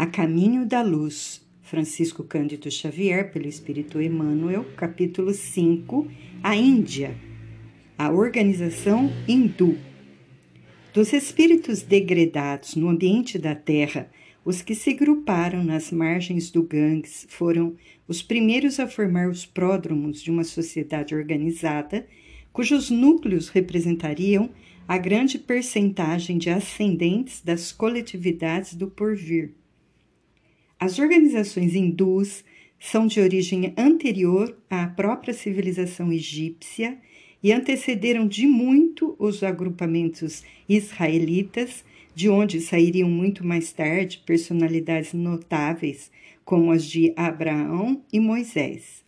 A Caminho da Luz, Francisco Cândido Xavier, pelo Espírito Emmanuel, capítulo 5, A Índia, a organização hindu. Dos espíritos degredados no ambiente da Terra, os que se gruparam nas margens do Ganges foram os primeiros a formar os pródromos de uma sociedade organizada, cujos núcleos representariam a grande percentagem de ascendentes das coletividades do porvir. As organizações hindus são de origem anterior à própria civilização egípcia e antecederam de muito os agrupamentos israelitas, de onde sairiam muito mais tarde personalidades notáveis como as de Abraão e Moisés.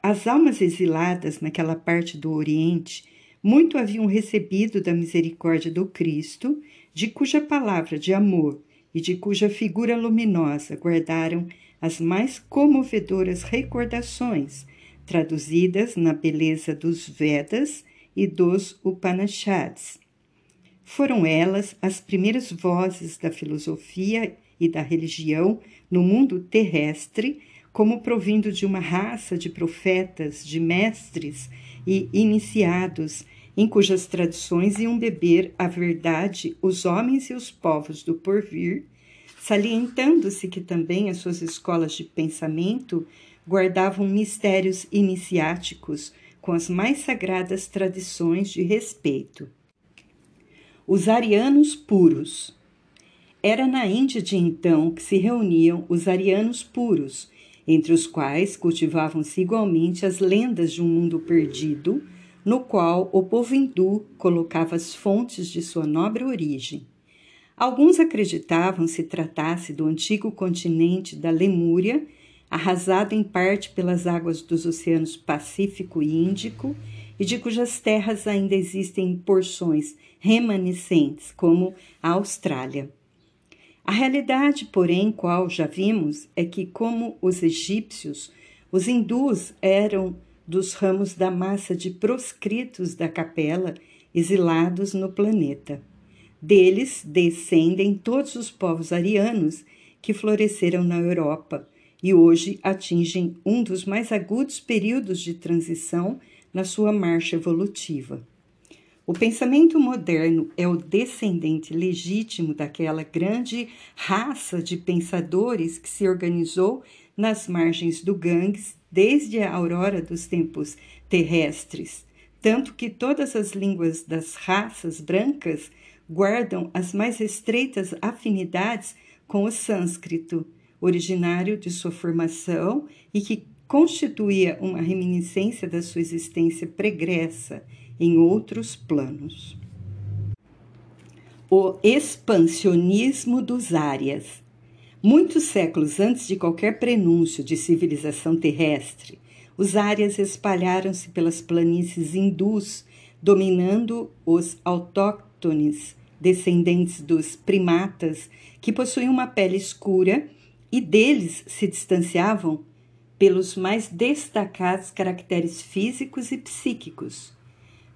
As almas exiladas naquela parte do Oriente muito haviam recebido da misericórdia do Cristo, de cuja palavra de amor e de cuja figura luminosa guardaram as mais comovedoras recordações, traduzidas na beleza dos Vedas e dos Upanishads. Foram elas as primeiras vozes da filosofia e da religião no mundo terrestre, como provindo de uma raça de profetas, de mestres e iniciados em cujas tradições iam beber a verdade os homens e os povos do porvir, salientando-se que também as suas escolas de pensamento guardavam mistérios iniciáticos com as mais sagradas tradições de respeito. Os arianos puros. Era na Índia de então que se reuniam os arianos puros, entre os quais cultivavam-se igualmente as lendas de um mundo perdido no qual o povo hindu colocava as fontes de sua nobre origem. Alguns acreditavam se tratasse do antigo continente da Lemúria, arrasado em parte pelas águas dos oceanos Pacífico e Índico, e de cujas terras ainda existem porções remanescentes, como a Austrália. A realidade, porém, qual já vimos, é que, como os egípcios, os hindus eram dos ramos da massa de proscritos da capela exilados no planeta. Deles descendem todos os povos arianos que floresceram na Europa e hoje atingem um dos mais agudos períodos de transição na sua marcha evolutiva. O pensamento moderno é o descendente legítimo daquela grande raça de pensadores que se organizou nas margens do Ganges desde a aurora dos tempos terrestres, tanto que todas as línguas das raças brancas guardam as mais estreitas afinidades com o sânscrito, originário de sua formação e que constituía uma reminiscência da sua existência pregressa em outros planos. O expansionismo dos áreas Muitos séculos antes de qualquer prenúncio de civilização terrestre, os árias espalharam-se pelas planícies hindus, dominando os autóctones, descendentes dos primatas, que possuíam uma pele escura e deles se distanciavam pelos mais destacados caracteres físicos e psíquicos.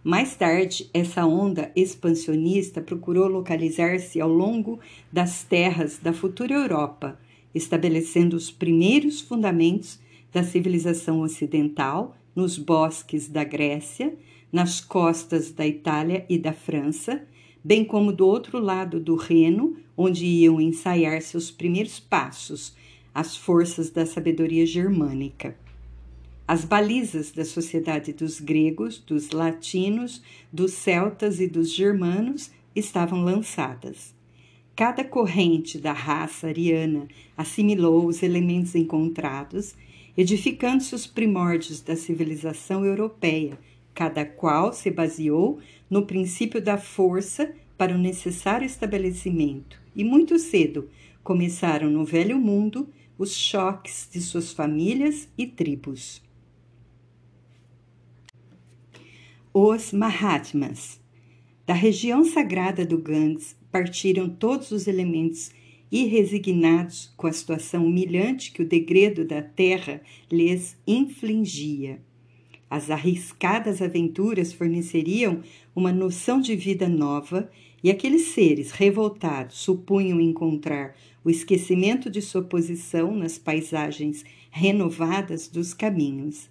Mais tarde, essa onda expansionista procurou localizar-se ao longo das terras da futura Europa, estabelecendo os primeiros fundamentos da civilização ocidental nos bosques da Grécia, nas costas da Itália e da França, bem como do outro lado do Reno, onde iam ensaiar seus primeiros passos as forças da sabedoria germânica. As balizas da sociedade dos gregos, dos latinos, dos celtas e dos germanos estavam lançadas. Cada corrente da raça ariana assimilou os elementos encontrados, edificando-se os primórdios da civilização europeia, cada qual se baseou no princípio da força para o necessário estabelecimento, e muito cedo começaram no velho mundo os choques de suas famílias e tribos. Os Mahatmas. Da região sagrada do Ganges partiram todos os elementos irresignados com a situação humilhante que o degredo da terra lhes infligia. As arriscadas aventuras forneceriam uma noção de vida nova e aqueles seres revoltados supunham encontrar o esquecimento de sua posição nas paisagens renovadas dos caminhos.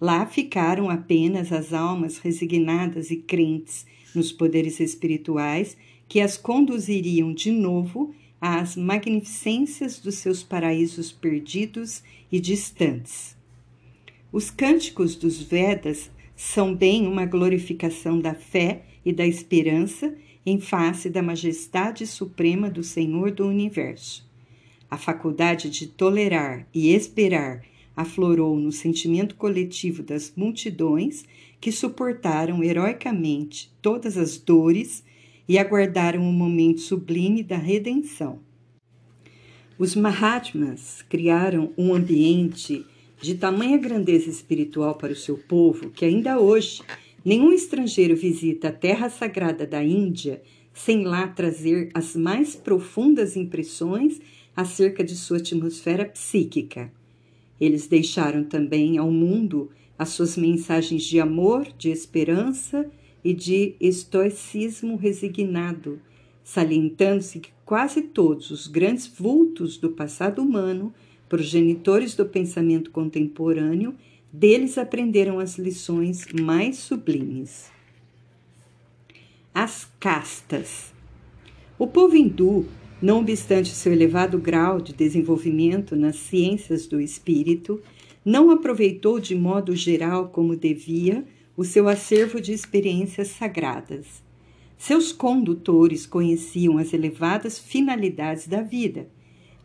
Lá ficaram apenas as almas resignadas e crentes nos poderes espirituais que as conduziriam de novo às magnificências dos seus paraísos perdidos e distantes. Os cânticos dos Vedas são bem uma glorificação da fé e da esperança em face da majestade suprema do Senhor do universo. A faculdade de tolerar e esperar aflorou no sentimento coletivo das multidões que suportaram heroicamente todas as dores e aguardaram o momento sublime da redenção. Os Mahatmas criaram um ambiente de tamanha grandeza espiritual para o seu povo que ainda hoje nenhum estrangeiro visita a terra sagrada da Índia sem lá trazer as mais profundas impressões acerca de sua atmosfera psíquica. Eles deixaram também ao mundo as suas mensagens de amor, de esperança e de estoicismo resignado, salientando-se que quase todos os grandes vultos do passado humano, progenitores do pensamento contemporâneo, deles aprenderam as lições mais sublimes. As castas. O povo hindu não obstante seu elevado grau de desenvolvimento nas ciências do espírito, não aproveitou de modo geral como devia o seu acervo de experiências sagradas. Seus condutores conheciam as elevadas finalidades da vida,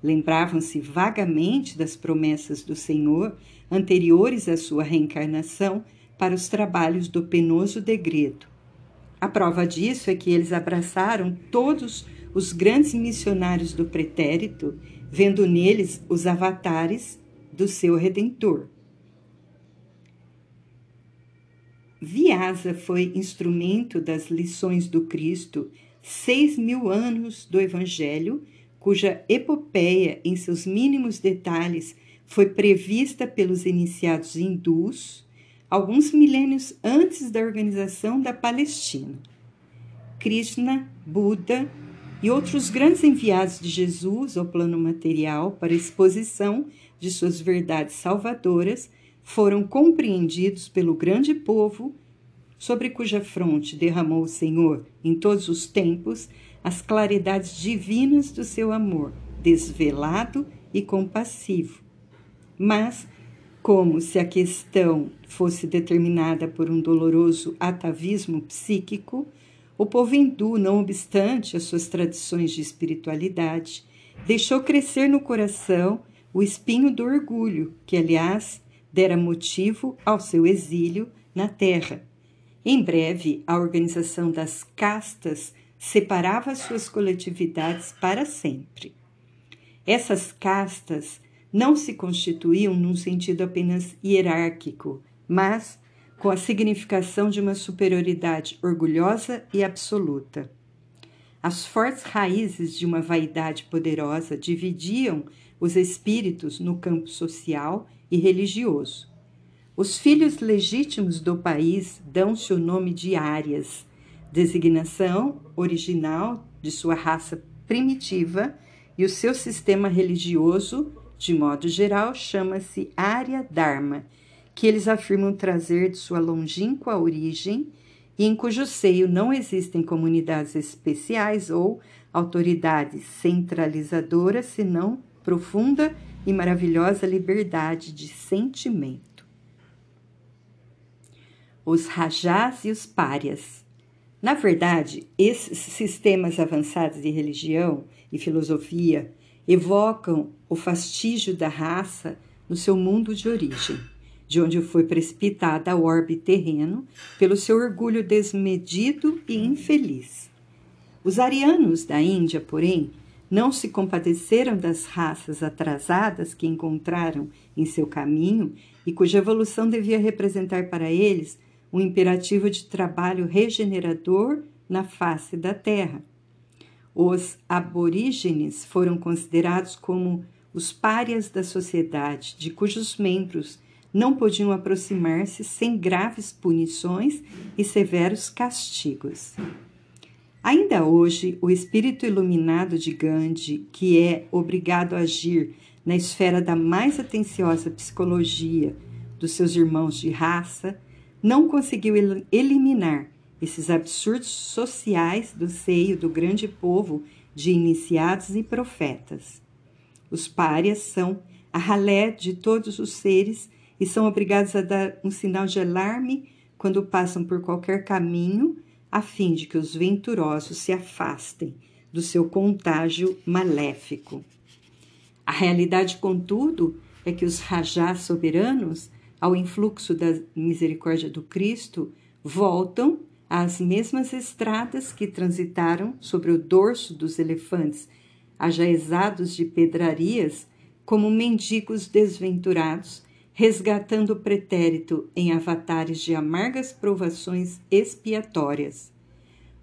lembravam-se vagamente das promessas do Senhor anteriores à sua reencarnação para os trabalhos do penoso degredo. A prova disso é que eles abraçaram todos os grandes missionários do pretérito, vendo neles os avatares do seu redentor. Vyasa foi instrumento das lições do Cristo seis mil anos do Evangelho, cuja epopeia, em seus mínimos detalhes, foi prevista pelos iniciados hindus alguns milênios antes da organização da Palestina. Krishna, Buda, e outros grandes enviados de Jesus ao plano material para exposição de suas verdades salvadoras foram compreendidos pelo grande povo sobre cuja fronte derramou o Senhor em todos os tempos as claridades divinas do seu amor, desvelado e compassivo. Mas, como se a questão fosse determinada por um doloroso atavismo psíquico, o povo hindu, não obstante as suas tradições de espiritualidade, deixou crescer no coração o espinho do orgulho, que, aliás, dera motivo ao seu exílio na terra. Em breve, a organização das castas separava suas coletividades para sempre. Essas castas não se constituíam num sentido apenas hierárquico, mas com a significação de uma superioridade orgulhosa e absoluta. As fortes raízes de uma vaidade poderosa dividiam os espíritos no campo social e religioso. Os filhos legítimos do país dão-se o nome de árias, designação original de sua raça primitiva, e o seu sistema religioso, de modo geral, chama-se Arya Dharma que eles afirmam trazer de sua longínqua origem e em cujo seio não existem comunidades especiais ou autoridades centralizadoras, senão profunda e maravilhosa liberdade de sentimento. Os rajás e os párias. Na verdade, esses sistemas avançados de religião e filosofia evocam o fastígio da raça no seu mundo de origem de onde foi precipitada ao orbe terreno pelo seu orgulho desmedido e infeliz. Os arianos da Índia, porém, não se compadeceram das raças atrasadas que encontraram em seu caminho e cuja evolução devia representar para eles um imperativo de trabalho regenerador na face da terra. Os aborígenes foram considerados como os párias da sociedade, de cujos membros não podiam aproximar-se sem graves punições e severos castigos. Ainda hoje, o espírito iluminado de Gandhi, que é obrigado a agir na esfera da mais atenciosa psicologia dos seus irmãos de raça, não conseguiu eliminar esses absurdos sociais do seio do grande povo de iniciados e profetas. Os párias são a ralé de todos os seres e são obrigados a dar um sinal de alarme quando passam por qualquer caminho a fim de que os venturosos se afastem do seu contágio maléfico. A realidade, contudo, é que os rajás soberanos, ao influxo da misericórdia do Cristo, voltam às mesmas estradas que transitaram sobre o dorso dos elefantes, ajaezados de pedrarias, como mendigos desventurados, resgatando o pretérito em avatares de amargas provações expiatórias.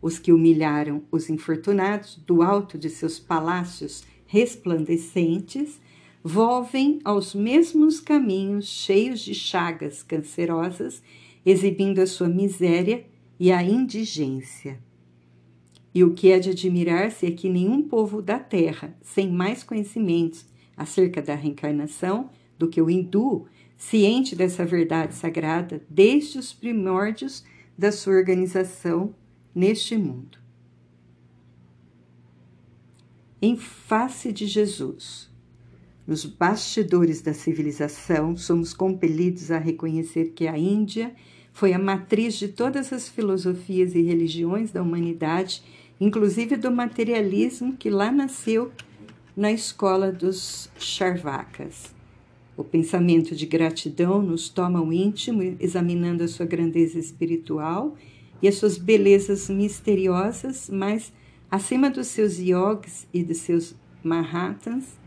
Os que humilharam os infortunados do alto de seus palácios resplandecentes volvem aos mesmos caminhos cheios de chagas cancerosas, exibindo a sua miséria e a indigência. E o que é de admirar-se é que nenhum povo da terra, sem mais conhecimentos acerca da reencarnação do que o hindu, ciente dessa verdade sagrada desde os primórdios da sua organização neste mundo. Em face de Jesus, nos bastidores da civilização, somos compelidos a reconhecer que a Índia foi a matriz de todas as filosofias e religiões da humanidade, inclusive do materialismo que lá nasceu na escola dos Charvakas. O pensamento de gratidão nos toma o íntimo, examinando a sua grandeza espiritual e as suas belezas misteriosas, mas acima dos seus yogis e dos seus mahatmas,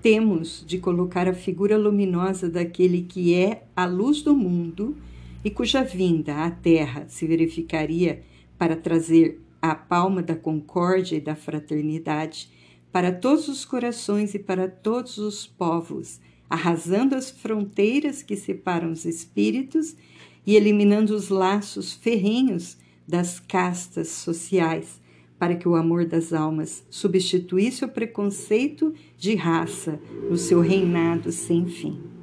temos de colocar a figura luminosa daquele que é a luz do mundo e cuja vinda à Terra se verificaria para trazer a palma da concórdia e da fraternidade para todos os corações e para todos os povos arrasando as fronteiras que separam os espíritos e eliminando os laços ferrenhos das castas sociais, para que o amor das almas substituísse o preconceito de raça no seu reinado sem fim.